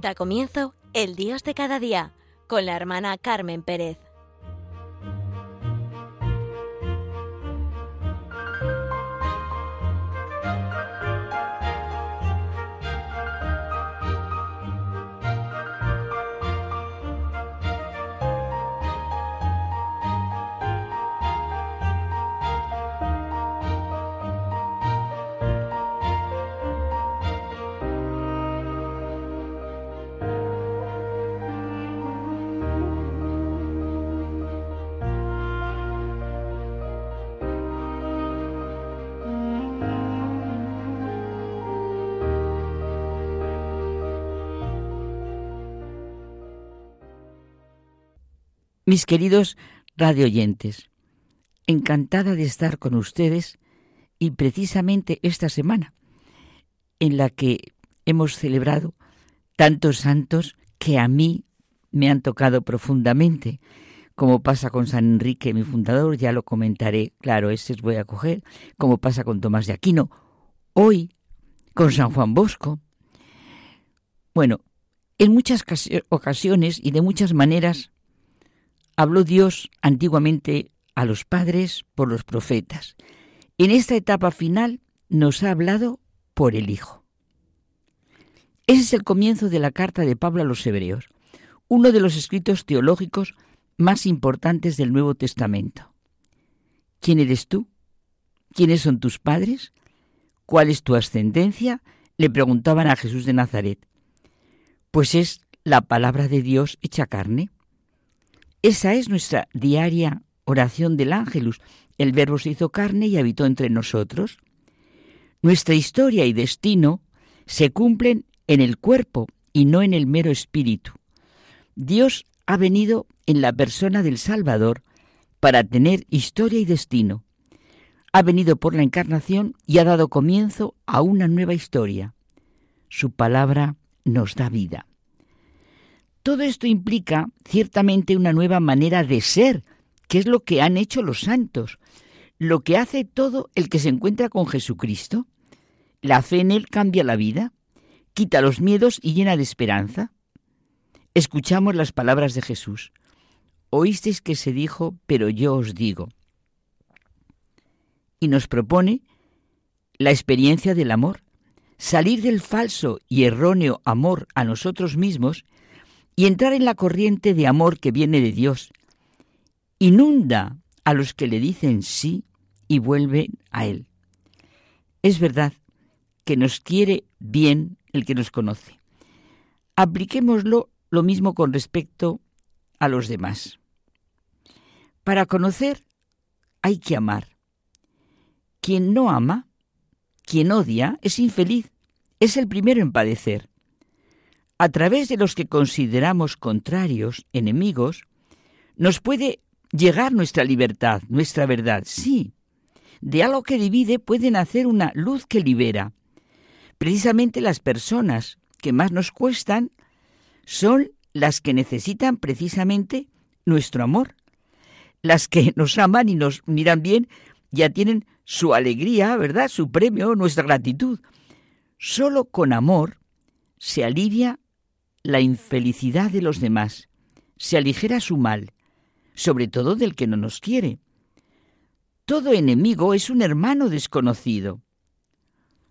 Da comienzo El Dios de cada día con la hermana Carmen Pérez. Mis queridos radioyentes, encantada de estar con ustedes y precisamente esta semana en la que hemos celebrado tantos santos que a mí me han tocado profundamente, como pasa con San Enrique, mi fundador, ya lo comentaré, claro, ese voy a coger, como pasa con Tomás de Aquino, hoy con San Juan Bosco. Bueno, en muchas ocasiones y de muchas maneras habló Dios antiguamente a los padres por los profetas. En esta etapa final nos ha hablado por el Hijo. Ese es el comienzo de la carta de Pablo a los Hebreos, uno de los escritos teológicos más importantes del Nuevo Testamento. ¿Quién eres tú? ¿Quiénes son tus padres? ¿Cuál es tu ascendencia? le preguntaban a Jesús de Nazaret. Pues es la palabra de Dios hecha carne. Esa es nuestra diaria oración del ángelus. El verbo se hizo carne y habitó entre nosotros. Nuestra historia y destino se cumplen en el cuerpo y no en el mero espíritu. Dios ha venido en la persona del Salvador para tener historia y destino. Ha venido por la encarnación y ha dado comienzo a una nueva historia. Su palabra nos da vida. Todo esto implica ciertamente una nueva manera de ser, que es lo que han hecho los santos, lo que hace todo el que se encuentra con Jesucristo. La fe en Él cambia la vida, quita los miedos y llena de esperanza. Escuchamos las palabras de Jesús. Oísteis que se dijo, pero yo os digo. Y nos propone la experiencia del amor, salir del falso y erróneo amor a nosotros mismos y entrar en la corriente de amor que viene de Dios. Inunda a los que le dicen sí y vuelven a Él. Es verdad que nos quiere bien el que nos conoce. Apliquémoslo lo mismo con respecto a los demás. Para conocer hay que amar. Quien no ama, quien odia, es infeliz, es el primero en padecer a través de los que consideramos contrarios, enemigos, nos puede llegar nuestra libertad, nuestra verdad. Sí, de algo que divide pueden hacer una luz que libera. Precisamente las personas que más nos cuestan son las que necesitan precisamente nuestro amor. Las que nos aman y nos miran bien ya tienen su alegría, ¿verdad? Su premio, nuestra gratitud. Solo con amor se alivia la infelicidad de los demás, se aligera su mal, sobre todo del que no nos quiere. Todo enemigo es un hermano desconocido.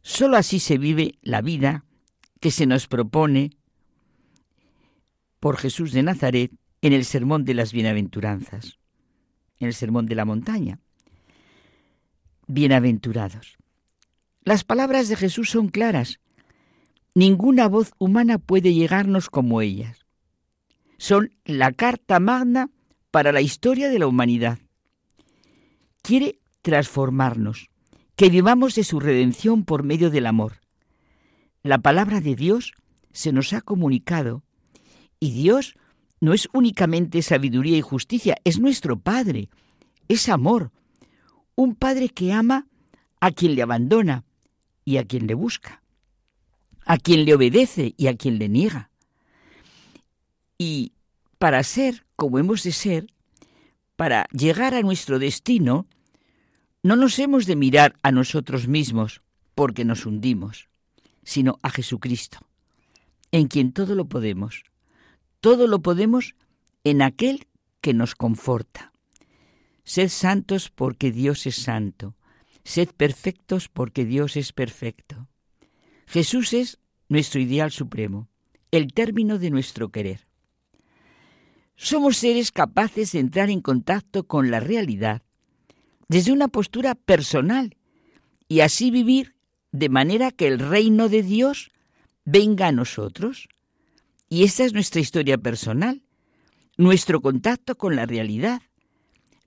Solo así se vive la vida que se nos propone por Jesús de Nazaret en el Sermón de las Bienaventuranzas, en el Sermón de la Montaña. Bienaventurados. Las palabras de Jesús son claras. Ninguna voz humana puede llegarnos como ellas. Son la carta magna para la historia de la humanidad. Quiere transformarnos, que vivamos de su redención por medio del amor. La palabra de Dios se nos ha comunicado y Dios no es únicamente sabiduría y justicia, es nuestro Padre, es amor, un Padre que ama a quien le abandona y a quien le busca a quien le obedece y a quien le niega. Y para ser como hemos de ser, para llegar a nuestro destino, no nos hemos de mirar a nosotros mismos porque nos hundimos, sino a Jesucristo. en quien todo lo podemos. Todo lo podemos en aquel que nos conforta. Sed santos porque Dios es santo. Sed perfectos porque Dios es perfecto. Jesús es nuestro ideal supremo, el término de nuestro querer. Somos seres capaces de entrar en contacto con la realidad desde una postura personal y así vivir de manera que el reino de Dios venga a nosotros. Y esta es nuestra historia personal, nuestro contacto con la realidad,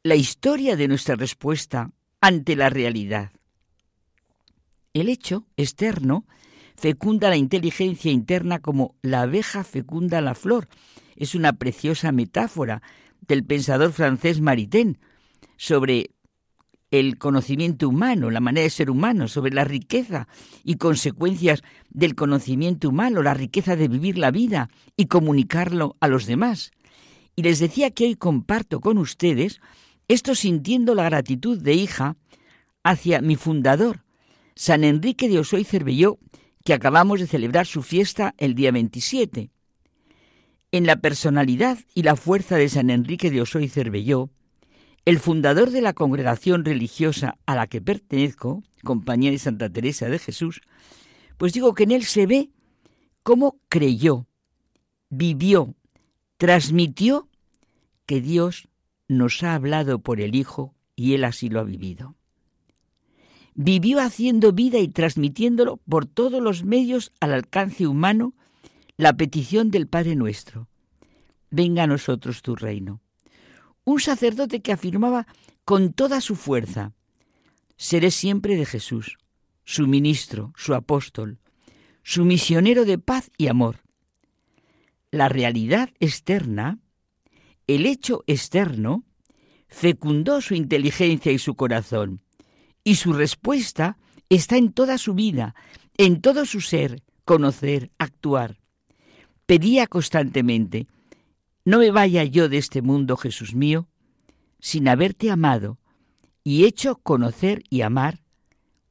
la historia de nuestra respuesta ante la realidad. El hecho externo fecunda la inteligencia interna como la abeja fecunda la flor. Es una preciosa metáfora del pensador francés Maritain sobre el conocimiento humano, la manera de ser humano, sobre la riqueza y consecuencias del conocimiento humano, la riqueza de vivir la vida y comunicarlo a los demás. Y les decía que hoy comparto con ustedes esto sintiendo la gratitud de hija hacia mi fundador, San Enrique de Osoy Cervelló, que acabamos de celebrar su fiesta el día 27. En la personalidad y la fuerza de San Enrique de Osoy Cervelló, el fundador de la congregación religiosa a la que pertenezco, Compañía de Santa Teresa de Jesús, pues digo que en él se ve cómo creyó, vivió, transmitió que Dios nos ha hablado por el Hijo y él así lo ha vivido. Vivió haciendo vida y transmitiéndolo por todos los medios al alcance humano la petición del Padre nuestro. Venga a nosotros tu reino un sacerdote que afirmaba con toda su fuerza, seré siempre de Jesús, su ministro, su apóstol, su misionero de paz y amor. La realidad externa, el hecho externo, fecundó su inteligencia y su corazón, y su respuesta está en toda su vida, en todo su ser, conocer, actuar. Pedía constantemente, no me vaya yo de este mundo, Jesús mío, sin haberte amado y hecho conocer y amar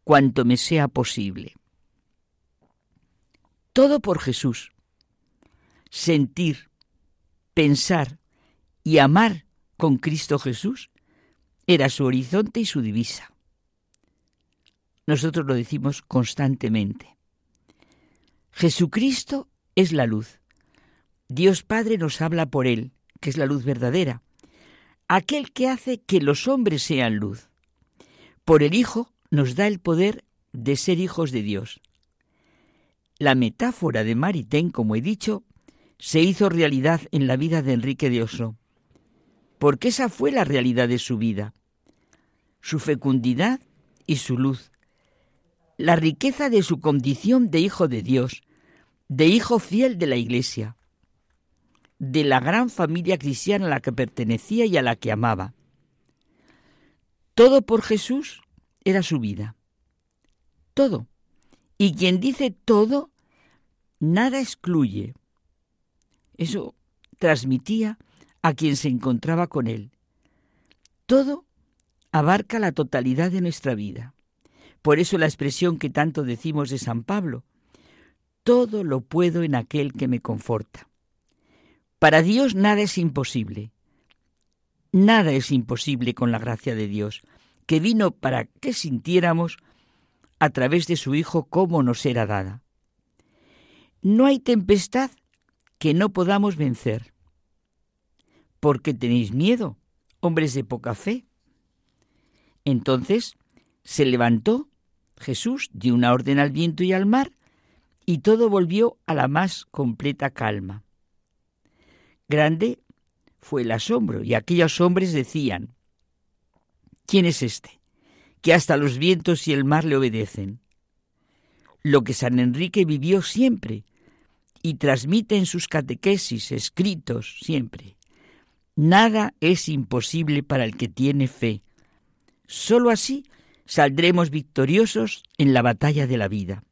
cuanto me sea posible. Todo por Jesús. Sentir, pensar y amar con Cristo Jesús era su horizonte y su divisa. Nosotros lo decimos constantemente. Jesucristo es la luz. Dios Padre nos habla por Él, que es la luz verdadera, aquel que hace que los hombres sean luz. Por el Hijo nos da el poder de ser hijos de Dios. La metáfora de Maritain, como he dicho, se hizo realidad en la vida de Enrique de Oso, porque esa fue la realidad de su vida, su fecundidad y su luz, la riqueza de su condición de hijo de Dios, de hijo fiel de la Iglesia, de la gran familia cristiana a la que pertenecía y a la que amaba. Todo por Jesús era su vida. Todo. Y quien dice todo, nada excluye. Eso transmitía a quien se encontraba con él. Todo abarca la totalidad de nuestra vida. Por eso la expresión que tanto decimos de San Pablo, todo lo puedo en aquel que me conforta. Para Dios nada es imposible. Nada es imposible con la gracia de Dios, que vino para que sintiéramos a través de su Hijo cómo nos era dada. No hay tempestad que no podamos vencer. ¿Por qué tenéis miedo, hombres de poca fe? Entonces se levantó Jesús, dio una orden al viento y al mar, y todo volvió a la más completa calma. Grande fue el asombro, y aquellos hombres decían, ¿quién es este? Que hasta los vientos y el mar le obedecen. Lo que San Enrique vivió siempre y transmite en sus catequesis, escritos siempre. Nada es imposible para el que tiene fe. Solo así saldremos victoriosos en la batalla de la vida.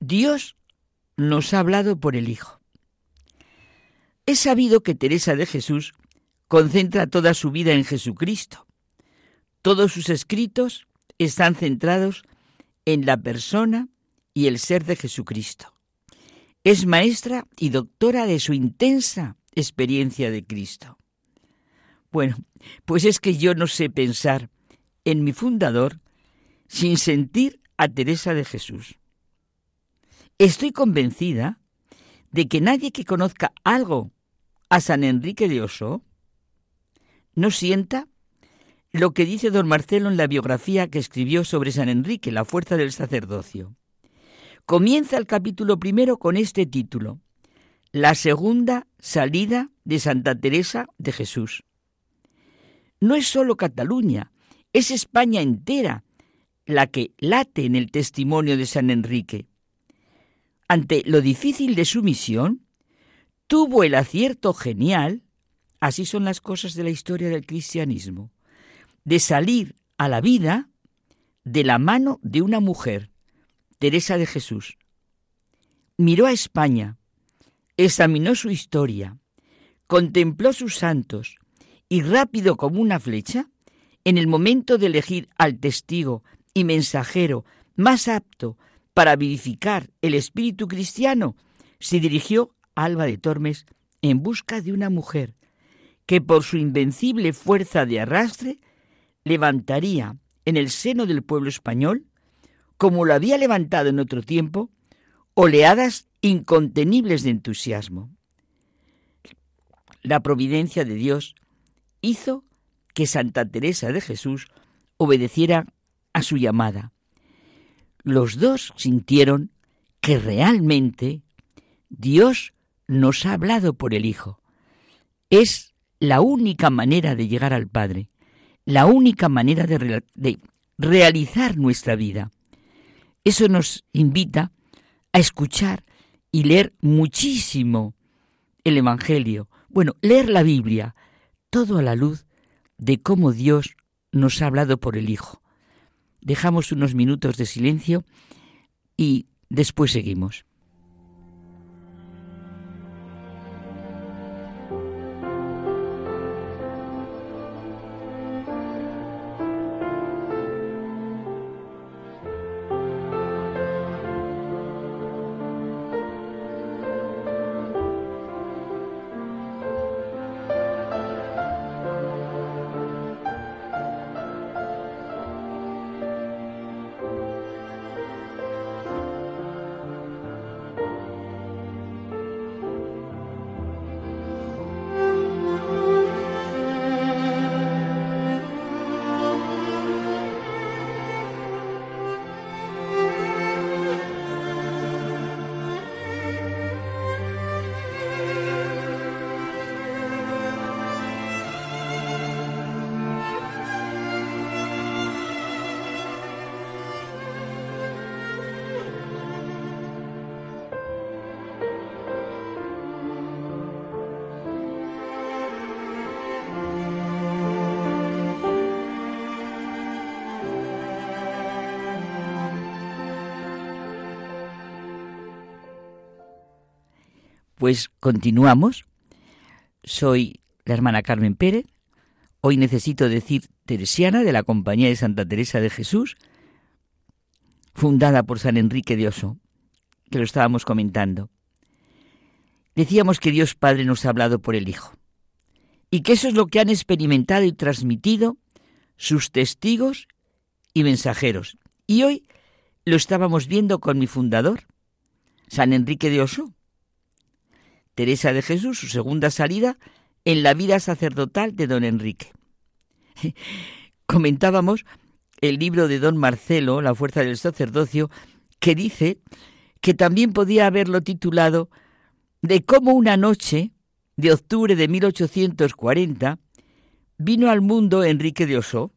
Dios nos ha hablado por el Hijo. Es sabido que Teresa de Jesús concentra toda su vida en Jesucristo. Todos sus escritos están centrados en la persona y el ser de Jesucristo. es maestra y doctora de su intensa experiencia de Cristo. Bueno, pues es que yo no sé pensar en mi fundador sin sentir a Teresa de Jesús. Estoy convencida de que nadie que conozca algo a San Enrique de Oso no sienta lo que dice don Marcelo en la biografía que escribió sobre San Enrique, la fuerza del sacerdocio. Comienza el capítulo primero con este título, La segunda salida de Santa Teresa de Jesús. No es sólo Cataluña, es España entera la que late en el testimonio de San Enrique. Ante lo difícil de su misión, tuvo el acierto genial, así son las cosas de la historia del cristianismo, de salir a la vida de la mano de una mujer, Teresa de Jesús. Miró a España, examinó su historia, contempló sus santos y rápido como una flecha, en el momento de elegir al testigo y mensajero más apto para vivificar el espíritu cristiano, se dirigió a Alba de Tormes en busca de una mujer que por su invencible fuerza de arrastre levantaría en el seno del pueblo español, como lo había levantado en otro tiempo, oleadas incontenibles de entusiasmo. La providencia de Dios hizo que Santa Teresa de Jesús obedeciera a su llamada. Los dos sintieron que realmente Dios nos ha hablado por el Hijo. Es la única manera de llegar al Padre, la única manera de, realizar nuestra vida. Eso nos invita a escuchar y leer muchísimo el Evangelio. Bueno, leer la Biblia, todo a la luz de cómo Dios nos ha hablado por el Hijo. Dejamos unos minutos de silencio y después seguimos. Pues continuamos. Soy la hermana Carmen Pérez. Hoy necesito decir teresiana de la Compañía de Santa Teresa de Jesús, fundada por San Enrique de Oso, que lo estábamos comentando. Decíamos que Dios Padre nos ha hablado por el Hijo y que eso es lo que han experimentado y transmitido sus testigos y mensajeros. Y hoy lo estábamos viendo con mi fundador, San Enrique de Oso, Teresa de Jesús, su segunda salida en la vida sacerdotal de don Enrique. Comentábamos el libro de don Marcelo, La fuerza del sacerdocio, que dice que también podía haberlo titulado de cómo una noche de octubre de 1840 vino al mundo Enrique de Osó,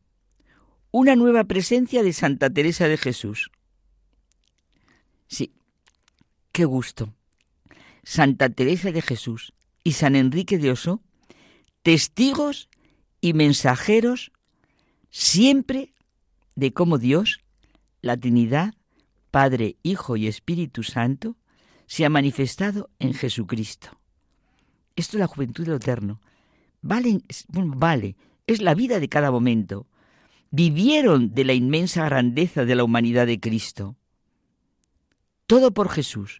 una nueva presencia de Santa Teresa de Jesús. Sí, qué gusto. Santa Teresa de Jesús y San Enrique de Oso, testigos y mensajeros siempre de cómo Dios, la Trinidad, Padre, Hijo y Espíritu Santo, se ha manifestado en Jesucristo. Esto es la juventud de eterno. Vale, vale, es la vida de cada momento. Vivieron de la inmensa grandeza de la humanidad de Cristo. Todo por Jesús,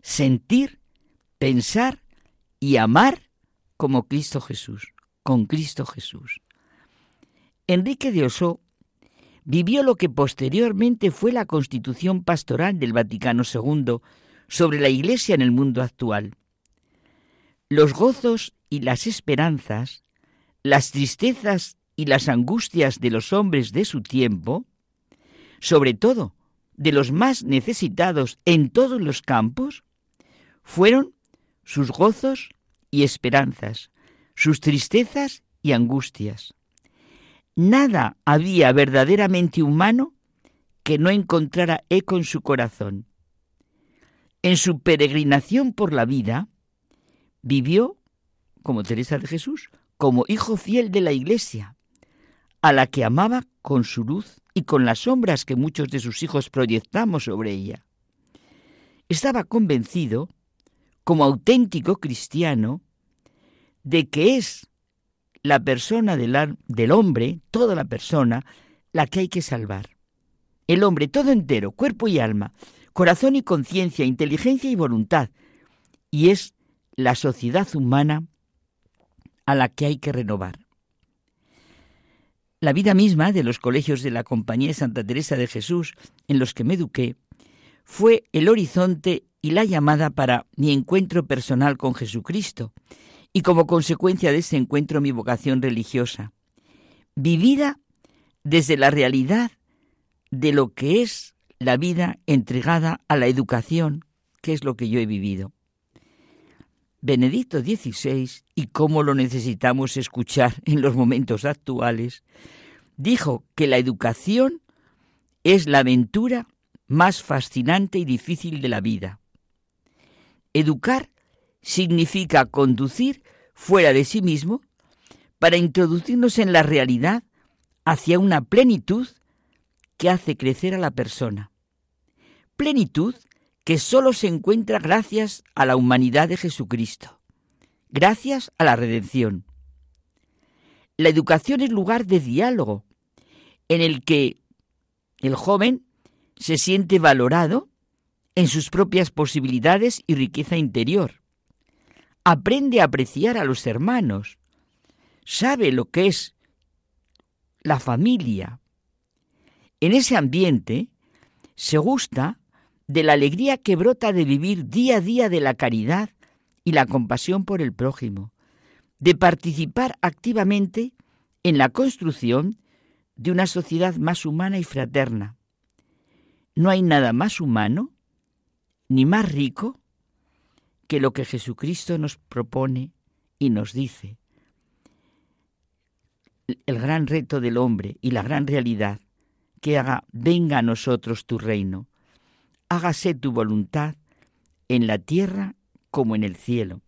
sentir, pensar y amar como Cristo Jesús, con Cristo Jesús. Enrique de Osó vivió lo que posteriormente fue la constitución pastoral del Vaticano II sobre la Iglesia en el mundo actual. Los gozos y las esperanzas, las tristezas y las angustias de los hombres de su tiempo, sobre todo de los más necesitados en todos los campos, fueron sus gozos y esperanzas, sus tristezas y angustias. Nada había verdaderamente humano que no encontrara eco en su corazón. En su peregrinación por la vida, vivió, como Teresa de Jesús, como hijo fiel de la Iglesia, a la que amaba con su luz y con las sombras que muchos de sus hijos proyectamos sobre ella. Estaba convencido, como auténtico cristiano, de que es la persona del, hombre, toda la persona, la que hay que salvar. El hombre todo entero, cuerpo y alma, corazón y conciencia, inteligencia y voluntad. Y es la sociedad humana a la que hay que renovar. La vida misma de los colegios de la Compañía de Santa Teresa de Jesús, en los que me eduqué, fue el horizonte y la llamada para mi encuentro personal con Jesucristo, y como consecuencia de ese encuentro mi vocación religiosa, vivida desde la realidad de lo que es la vida entregada a la educación, que es lo que yo he vivido. Benedicto XVI, y cómo lo necesitamos escuchar en los momentos actuales, dijo que la educación es la aventura más fascinante y difícil de la vida. Educar significa conducir fuera de sí mismo para introducirnos en la realidad hacia una plenitud que hace crecer a la persona. Plenitud que sólo se encuentra gracias a la humanidad de Jesucristo, gracias a la redención. La educación es lugar de diálogo en el que el joven se siente valorado en sus propias posibilidades y riqueza interior. Aprende a apreciar a los hermanos, sabe lo que es la familia. En ese ambiente se gusta de la alegría que brota de vivir día a día de la caridad y la compasión por el prójimo, de participar activamente en la construcción de una sociedad más humana y fraterna. No hay nada más humano ni más rico que lo que Jesucristo nos propone y nos dice. El gran reto del hombre y la gran realidad que haga venga a nosotros tu reino hágase tu voluntad en la tierra como en el cielo.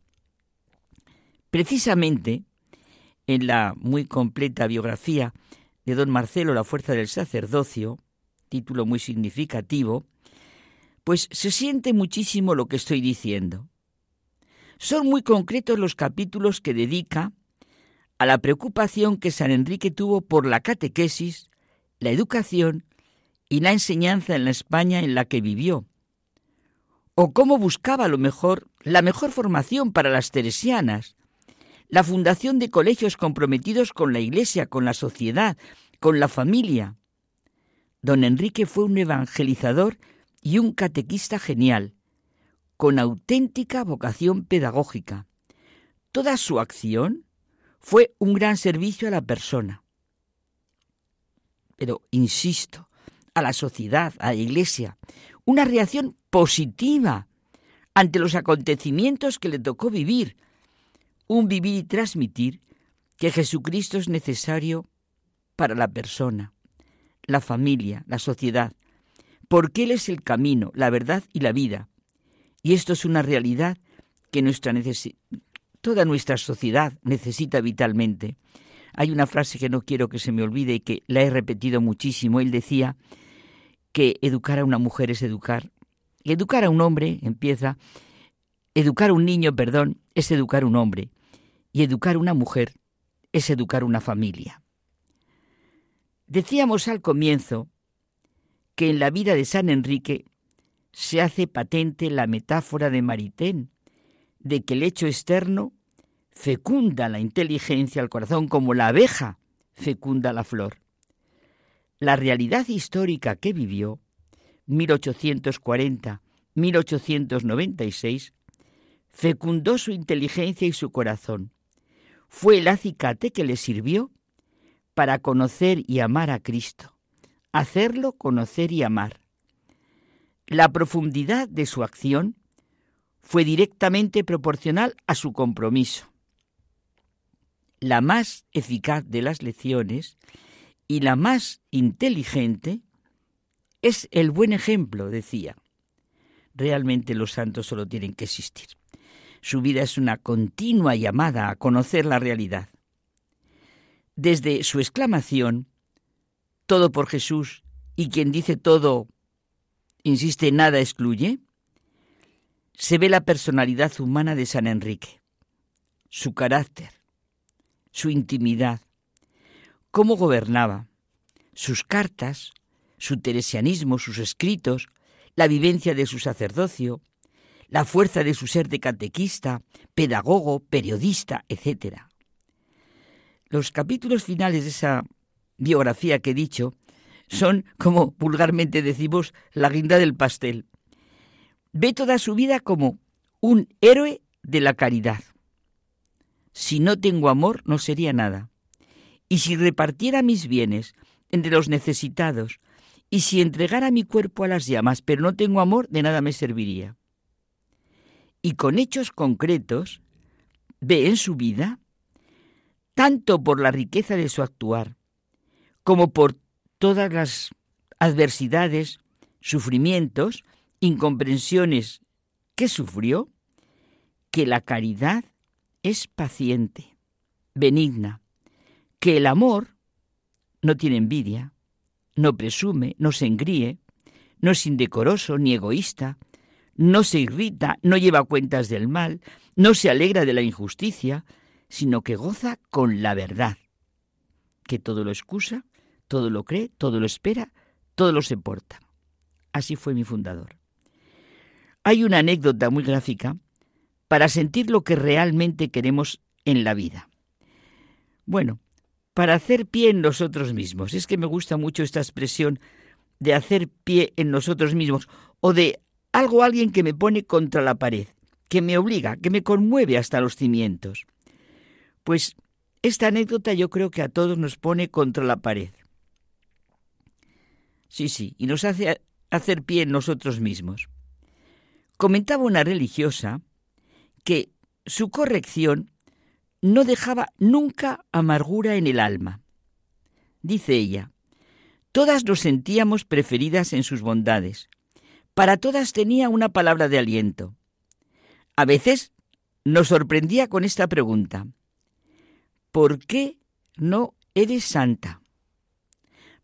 Precisamente en la muy completa biografía de don Marcelo La fuerza del sacerdocio, título muy significativo, pues se siente muchísimo lo que estoy diciendo. Son muy concretos los capítulos que dedica a la preocupación que San Enrique tuvo por la catequesis, la educación y la enseñanza en la España en la que vivió, o cómo buscaba lo mejor, la mejor formación para las teresianas, la fundación de colegios comprometidos con la Iglesia, con la sociedad, con la familia. Don Enrique fue un evangelizador y un catequista genial, con auténtica vocación pedagógica. Toda su acción fue un gran servicio a la persona. Pero, insisto, a la sociedad, a la Iglesia, una reacción positiva ante los acontecimientos que le tocó vivir, un vivir y transmitir que Jesucristo es necesario para la persona, la familia, la sociedad, porque Él es el camino, la verdad y la vida. Y esto es una realidad que nuestra toda nuestra sociedad necesita vitalmente. Hay una frase que no quiero que se me olvide y que la he repetido muchísimo. Él decía que educar a una mujer es educar. educar a un hombre empieza, educar a un niño, perdón, es educar a un hombre. Y educar a una mujer es educar una familia. Decíamos al comienzo que en la vida de San Enrique se hace patente la metáfora de Maritain, de que el hecho externo fecunda la inteligencia al corazón como la abeja fecunda la flor. La realidad histórica que vivió, 1840-1896, fecundó su inteligencia y su corazón. Fue el acicate que le sirvió para conocer y amar a Cristo, hacerlo conocer y amar. La profundidad de su acción fue directamente proporcional a su compromiso. La más eficaz de las lecciones y la más inteligente es el buen ejemplo, decía. Realmente los santos solo tienen que existir. Su vida es una continua llamada a conocer la realidad. Desde su exclamación, todo por Jesús, y quien dice todo, insiste, nada excluye, se ve la personalidad humana de San Enrique, su carácter, su intimidad, cómo gobernaba, sus cartas, su teresianismo, sus escritos, la vivencia de su sacerdocio, la fuerza de su ser de catequista, pedagogo, periodista, etc. Los capítulos finales de esa biografía que he dicho son, como vulgarmente decimos, la guinda del pastel. Ve toda su vida como un héroe de la caridad. Si no tengo amor, no sería nada. Y si repartiera mis bienes entre los necesitados, y si entregara mi cuerpo a las llamas, pero no tengo amor, de nada me serviría. Y con hechos concretos, ve en su vida, tanto por la riqueza de su actuar, como por todas las adversidades, sufrimientos, incomprensiones que sufrió, que la caridad es paciente, benigna, que el amor no tiene envidia, no presume, no se engríe, no es indecoroso ni egoísta, no se irrita, no lleva cuentas del mal, no se alegra de la injusticia, sino que goza con la verdad, que todo lo excusa, todo lo cree, todo lo espera, todo lo soporta. Así fue mi fundador. Hay una anécdota muy gráfica para sentir lo que realmente queremos en la vida. Bueno, para hacer pie en nosotros mismos. Es que me gusta mucho esta expresión de hacer pie en nosotros mismos o de algo alguien que me pone contra la pared, que me obliga, que me conmueve hasta los cimientos. Pues esta anécdota yo creo que a todos nos pone contra la pared. Sí, sí, y nos hace hacer pie en nosotros mismos. Comentaba una religiosa que su corrección no dejaba nunca amargura en el alma. Dice ella, todas nos sentíamos preferidas en sus bondades. Para todas tenía una palabra de aliento. A veces nos sorprendía con esta pregunta. ¿Por qué no eres santa?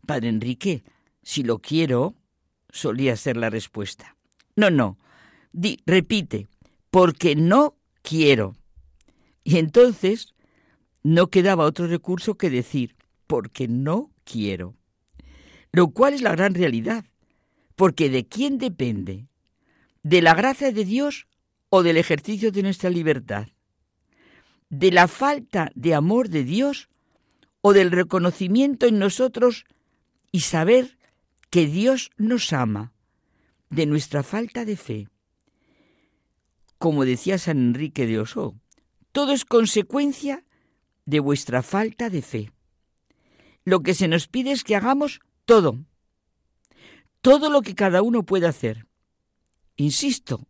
Padre Enrique, si lo quiero, solía ser la respuesta. No, no. Di, repite, porque no quiero. Y entonces no quedaba otro recurso que decir, porque no quiero. Lo cual es la gran realidad, porque ¿de quién depende? ¿De la gracia de Dios o del ejercicio de nuestra libertad? ¿De la falta de amor de Dios o del reconocimiento en nosotros y saber que Dios nos ama? ¿De nuestra falta de fe? Como decía San Enrique de Osó, todo es consecuencia de vuestra falta de fe. Lo que se nos pide es que hagamos todo, todo lo que cada uno puede hacer. Insisto,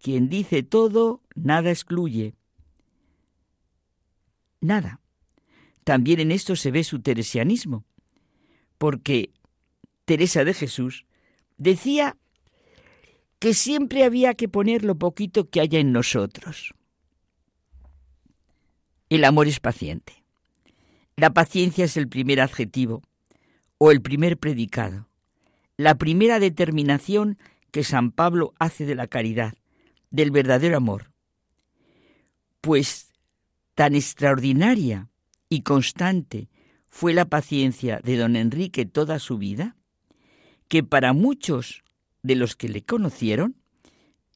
quien dice todo, nada excluye. Nada. También en esto se ve su teresianismo, porque Teresa de Jesús decía que siempre había que poner lo poquito que haya en nosotros. El amor es paciente. La paciencia es el primer adjetivo o el primer predicado, la primera determinación que San Pablo hace de la caridad, del verdadero amor. Pues tan extraordinaria y constante fue la paciencia de don Enrique toda su vida, que para muchos de los que le conocieron,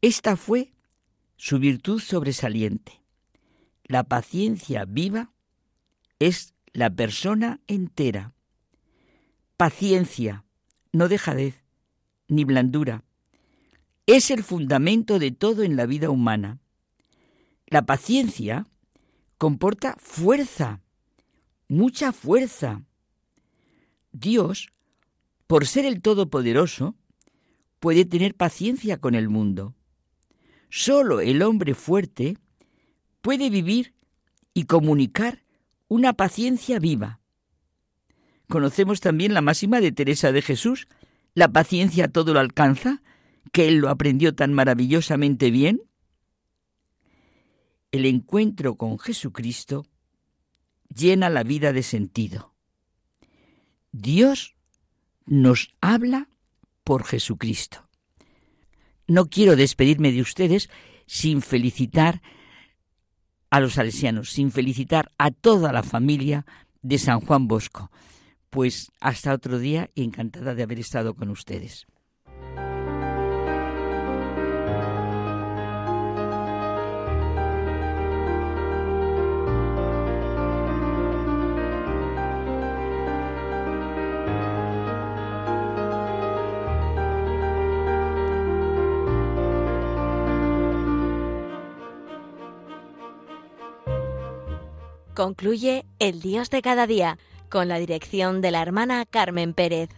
esta fue su virtud sobresaliente. La paciencia viva es la persona entera. Paciencia, no dejadez, ni blandura. Es el fundamento de todo en la vida humana. La paciencia comporta fuerza, mucha fuerza. Dios, por ser el Todopoderoso, puede tener paciencia con el mundo. Solo el hombre fuerte puede vivir y comunicar una paciencia viva. Conocemos también la máxima de Teresa de Jesús, la paciencia todo lo alcanza, que él lo aprendió tan maravillosamente bien. El encuentro con Jesucristo llena la vida de sentido. Dios nos habla por Jesucristo. No quiero despedirme de ustedes sin felicitar a los salesianos, sin felicitar a toda la familia de San Juan Bosco. Pues hasta otro día y encantada de haber estado con ustedes. Concluye El Dios de cada día con la dirección de la hermana Carmen Pérez.